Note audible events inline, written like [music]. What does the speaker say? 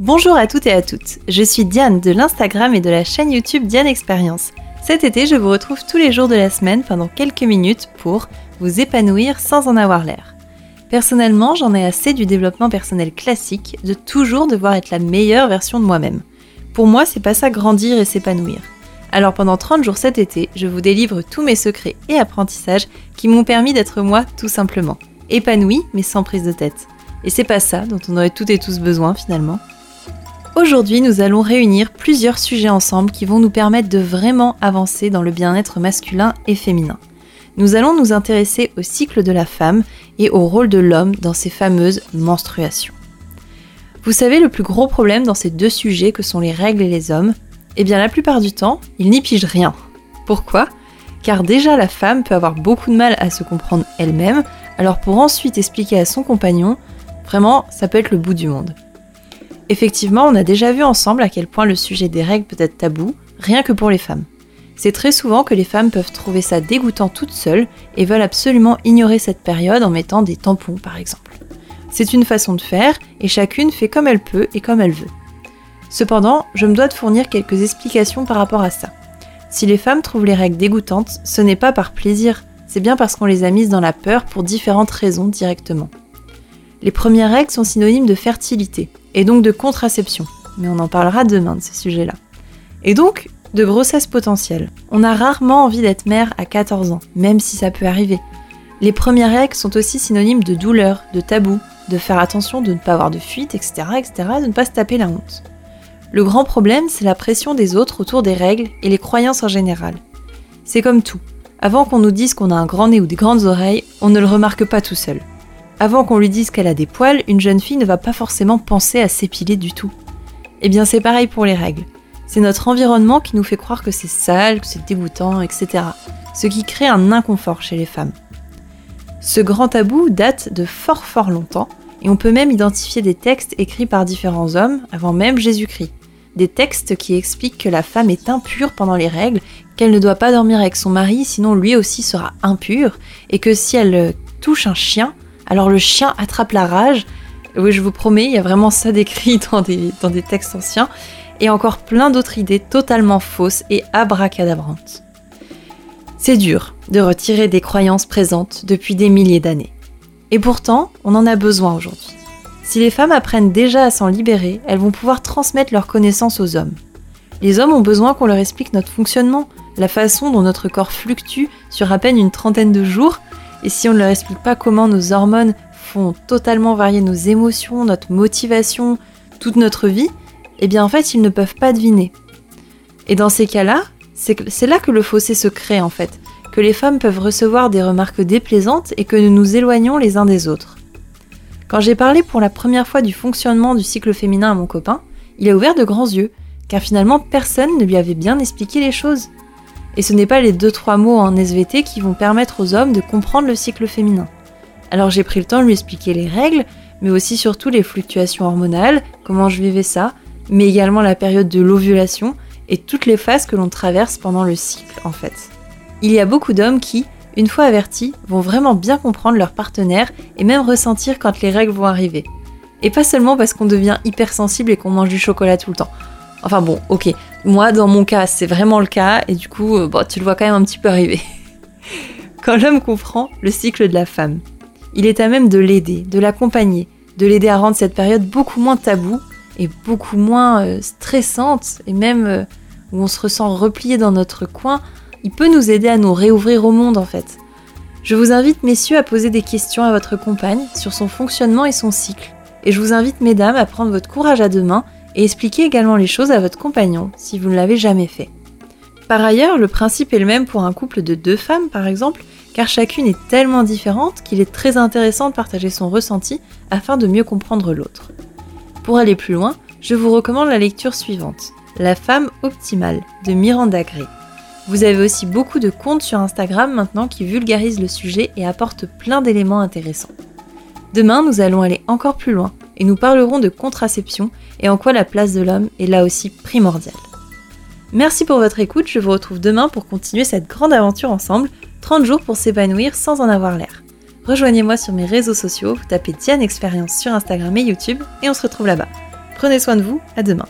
Bonjour à toutes et à toutes, je suis Diane de l'Instagram et de la chaîne YouTube Diane Expérience. Cet été, je vous retrouve tous les jours de la semaine pendant quelques minutes pour vous épanouir sans en avoir l'air. Personnellement, j'en ai assez du développement personnel classique, de toujours devoir être la meilleure version de moi-même. Pour moi, c'est pas ça grandir et s'épanouir. Alors pendant 30 jours cet été, je vous délivre tous mes secrets et apprentissages qui m'ont permis d'être moi tout simplement. Épanoui, mais sans prise de tête. Et c'est pas ça dont on aurait toutes et tous besoin finalement. Aujourd'hui, nous allons réunir plusieurs sujets ensemble qui vont nous permettre de vraiment avancer dans le bien-être masculin et féminin. Nous allons nous intéresser au cycle de la femme et au rôle de l'homme dans ces fameuses menstruations. Vous savez, le plus gros problème dans ces deux sujets que sont les règles et les hommes, eh bien, la plupart du temps, ils n'y pigent rien. Pourquoi? Car déjà, la femme peut avoir beaucoup de mal à se comprendre elle-même, alors pour ensuite expliquer à son compagnon, vraiment, ça peut être le bout du monde. Effectivement, on a déjà vu ensemble à quel point le sujet des règles peut être tabou, rien que pour les femmes. C'est très souvent que les femmes peuvent trouver ça dégoûtant toutes seules et veulent absolument ignorer cette période en mettant des tampons par exemple. C'est une façon de faire et chacune fait comme elle peut et comme elle veut. Cependant, je me dois de fournir quelques explications par rapport à ça. Si les femmes trouvent les règles dégoûtantes, ce n'est pas par plaisir, c'est bien parce qu'on les a mises dans la peur pour différentes raisons directement. Les premières règles sont synonymes de fertilité, et donc de contraception, mais on en parlera demain de ces sujets-là. Et donc, de grossesse potentielle. On a rarement envie d'être mère à 14 ans, même si ça peut arriver. Les premières règles sont aussi synonymes de douleur, de tabou, de faire attention de ne pas avoir de fuite, etc., etc., de ne pas se taper la honte. Le grand problème, c'est la pression des autres autour des règles et les croyances en général. C'est comme tout. Avant qu'on nous dise qu'on a un grand nez ou des grandes oreilles, on ne le remarque pas tout seul. Avant qu'on lui dise qu'elle a des poils, une jeune fille ne va pas forcément penser à s'épiler du tout. Eh bien c'est pareil pour les règles. C'est notre environnement qui nous fait croire que c'est sale, que c'est dégoûtant, etc. Ce qui crée un inconfort chez les femmes. Ce grand tabou date de fort fort longtemps, et on peut même identifier des textes écrits par différents hommes avant même Jésus-Christ des textes qui expliquent que la femme est impure pendant les règles, qu'elle ne doit pas dormir avec son mari, sinon lui aussi sera impur, et que si elle touche un chien, alors le chien attrape la rage. Oui, je vous promets, il y a vraiment ça décrit [laughs] dans des, dans des textes anciens, et encore plein d'autres idées totalement fausses et abracadabrantes. C'est dur de retirer des croyances présentes depuis des milliers d'années. Et pourtant, on en a besoin aujourd'hui. Si les femmes apprennent déjà à s'en libérer, elles vont pouvoir transmettre leurs connaissances aux hommes. Les hommes ont besoin qu'on leur explique notre fonctionnement, la façon dont notre corps fluctue sur à peine une trentaine de jours, et si on ne leur explique pas comment nos hormones font totalement varier nos émotions, notre motivation, toute notre vie, eh bien en fait ils ne peuvent pas deviner. Et dans ces cas-là, c'est là que le fossé se crée en fait, que les femmes peuvent recevoir des remarques déplaisantes et que nous nous éloignons les uns des autres. Quand j'ai parlé pour la première fois du fonctionnement du cycle féminin à mon copain, il a ouvert de grands yeux, car finalement personne ne lui avait bien expliqué les choses. Et ce n'est pas les 2-3 mots en SVT qui vont permettre aux hommes de comprendre le cycle féminin. Alors j'ai pris le temps de lui expliquer les règles, mais aussi surtout les fluctuations hormonales, comment je vivais ça, mais également la période de l'ovulation et toutes les phases que l'on traverse pendant le cycle en fait. Il y a beaucoup d'hommes qui, une fois avertis, vont vraiment bien comprendre leur partenaire et même ressentir quand les règles vont arriver. Et pas seulement parce qu'on devient hypersensible et qu'on mange du chocolat tout le temps. Enfin bon, ok, moi dans mon cas c'est vraiment le cas et du coup euh, bon, tu le vois quand même un petit peu arriver. [laughs] quand l'homme comprend le cycle de la femme, il est à même de l'aider, de l'accompagner, de l'aider à rendre cette période beaucoup moins taboue et beaucoup moins euh, stressante et même euh, où on se ressent replié dans notre coin il peut nous aider à nous réouvrir au monde en fait. Je vous invite messieurs à poser des questions à votre compagne sur son fonctionnement et son cycle. Et je vous invite mesdames à prendre votre courage à deux mains et expliquer également les choses à votre compagnon si vous ne l'avez jamais fait. Par ailleurs, le principe est le même pour un couple de deux femmes par exemple, car chacune est tellement différente qu'il est très intéressant de partager son ressenti afin de mieux comprendre l'autre. Pour aller plus loin, je vous recommande la lecture suivante, La femme optimale de Miranda Gray. Vous avez aussi beaucoup de comptes sur Instagram maintenant qui vulgarisent le sujet et apportent plein d'éléments intéressants. Demain, nous allons aller encore plus loin et nous parlerons de contraception et en quoi la place de l'homme est là aussi primordiale. Merci pour votre écoute, je vous retrouve demain pour continuer cette grande aventure ensemble, 30 jours pour s'épanouir sans en avoir l'air. Rejoignez-moi sur mes réseaux sociaux, vous tapez Diane Expérience sur Instagram et YouTube et on se retrouve là-bas. Prenez soin de vous, à demain.